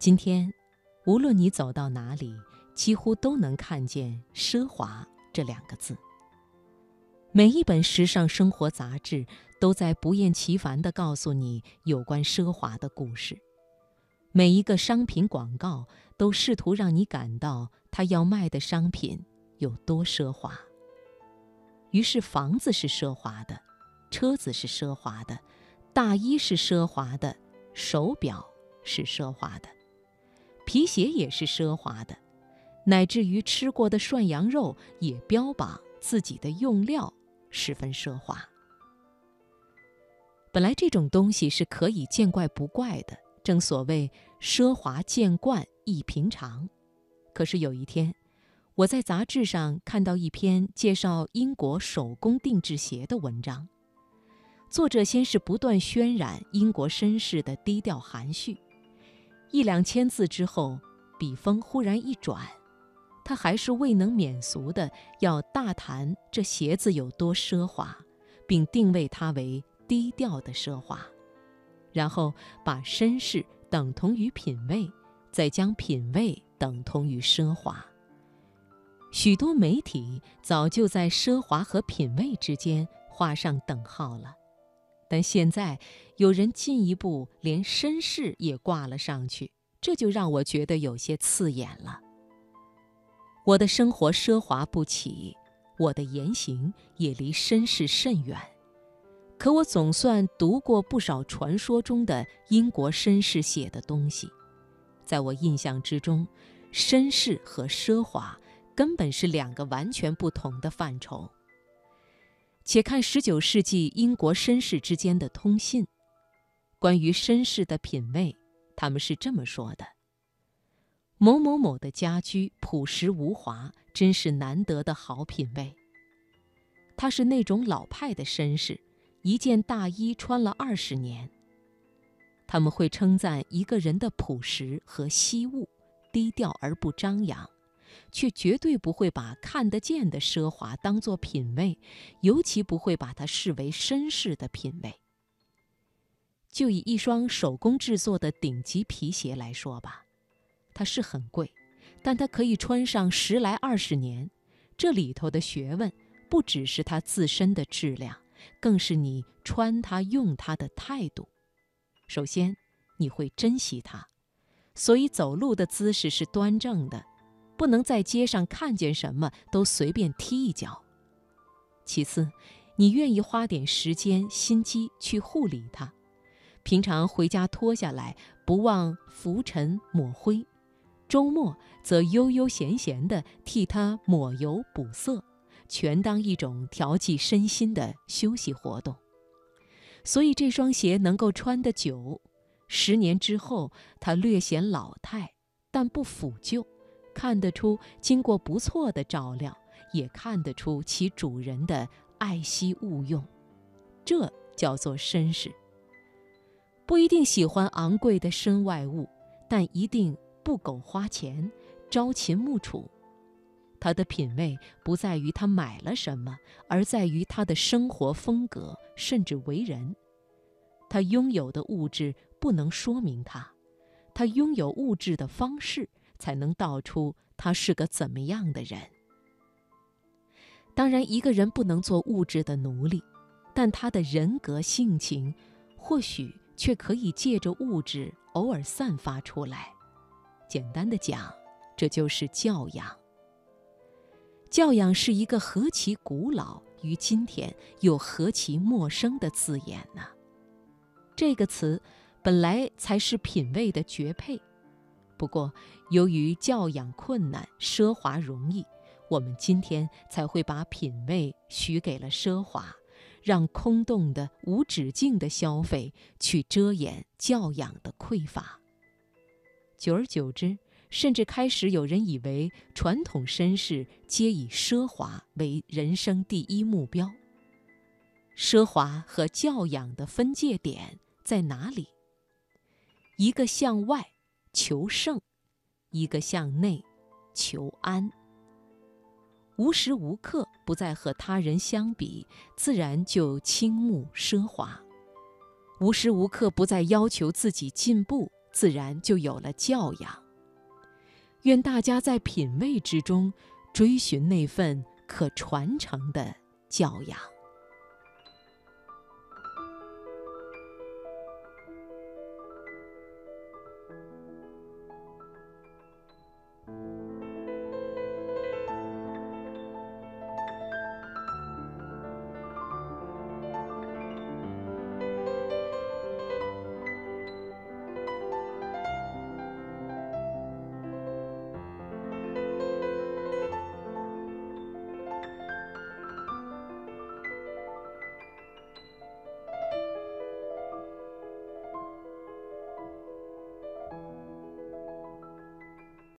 今天，无论你走到哪里，几乎都能看见“奢华”这两个字。每一本时尚生活杂志都在不厌其烦地告诉你有关奢华的故事，每一个商品广告都试图让你感到他要卖的商品有多奢华。于是，房子是奢华的，车子是奢华的，大衣是奢华的，手表是奢华的，皮鞋也是奢华的，乃至于吃过的涮羊肉也标榜自己的用料。十分奢华。本来这种东西是可以见怪不怪的，正所谓奢华见惯亦平常。可是有一天，我在杂志上看到一篇介绍英国手工定制鞋的文章，作者先是不断渲染英国绅士的低调含蓄，一两千字之后，笔锋忽然一转。他还是未能免俗的要大谈这鞋子有多奢华，并定位它为低调的奢华，然后把绅士等同于品味，再将品味等同于奢华。许多媒体早就在奢华和品味之间画上等号了，但现在有人进一步连绅士也挂了上去，这就让我觉得有些刺眼了。我的生活奢华不起，我的言行也离绅士甚远。可我总算读过不少传说中的英国绅士写的东西，在我印象之中，绅士和奢华根本是两个完全不同的范畴。且看十九世纪英国绅士之间的通信，关于绅士的品味，他们是这么说的。某某某的家居朴实无华，真是难得的好品味。他是那种老派的绅士，一件大衣穿了二十年。他们会称赞一个人的朴实和惜物，低调而不张扬，却绝对不会把看得见的奢华当作品味，尤其不会把它视为绅士的品味。就以一双手工制作的顶级皮鞋来说吧。它是很贵，但它可以穿上十来二十年。这里头的学问，不只是它自身的质量，更是你穿它、用它的态度。首先，你会珍惜它，所以走路的姿势是端正的，不能在街上看见什么都随便踢一脚。其次，你愿意花点时间、心机去护理它，平常回家脱下来，不忘拂尘抹灰。周末则悠悠闲闲地替它抹油补色，全当一种调剂身心的休息活动。所以这双鞋能够穿得久，十年之后它略显老态，但不腐旧，看得出经过不错的照料，也看得出其主人的爱惜物用。这叫做绅士。不一定喜欢昂贵的身外物，但一定。不苟花钱，朝秦暮楚。他的品味不在于他买了什么，而在于他的生活风格，甚至为人。他拥有的物质不能说明他，他拥有物质的方式才能道出他是个怎么样的人。当然，一个人不能做物质的奴隶，但他的人格性情，或许却可以借着物质偶尔散发出来。简单的讲，这就是教养。教养是一个何其古老，于今天又何其陌生的字眼呢？这个词本来才是品味的绝配，不过由于教养困难，奢华容易，我们今天才会把品味许给了奢华，让空洞的、无止境的消费去遮掩教养的匮乏。久而久之，甚至开始有人以为传统绅士皆以奢华为人生第一目标。奢华和教养的分界点在哪里？一个向外求胜，一个向内求安。无时无刻不在和他人相比，自然就倾慕奢华；无时无刻不在要求自己进步。自然就有了教养。愿大家在品味之中，追寻那份可传承的教养。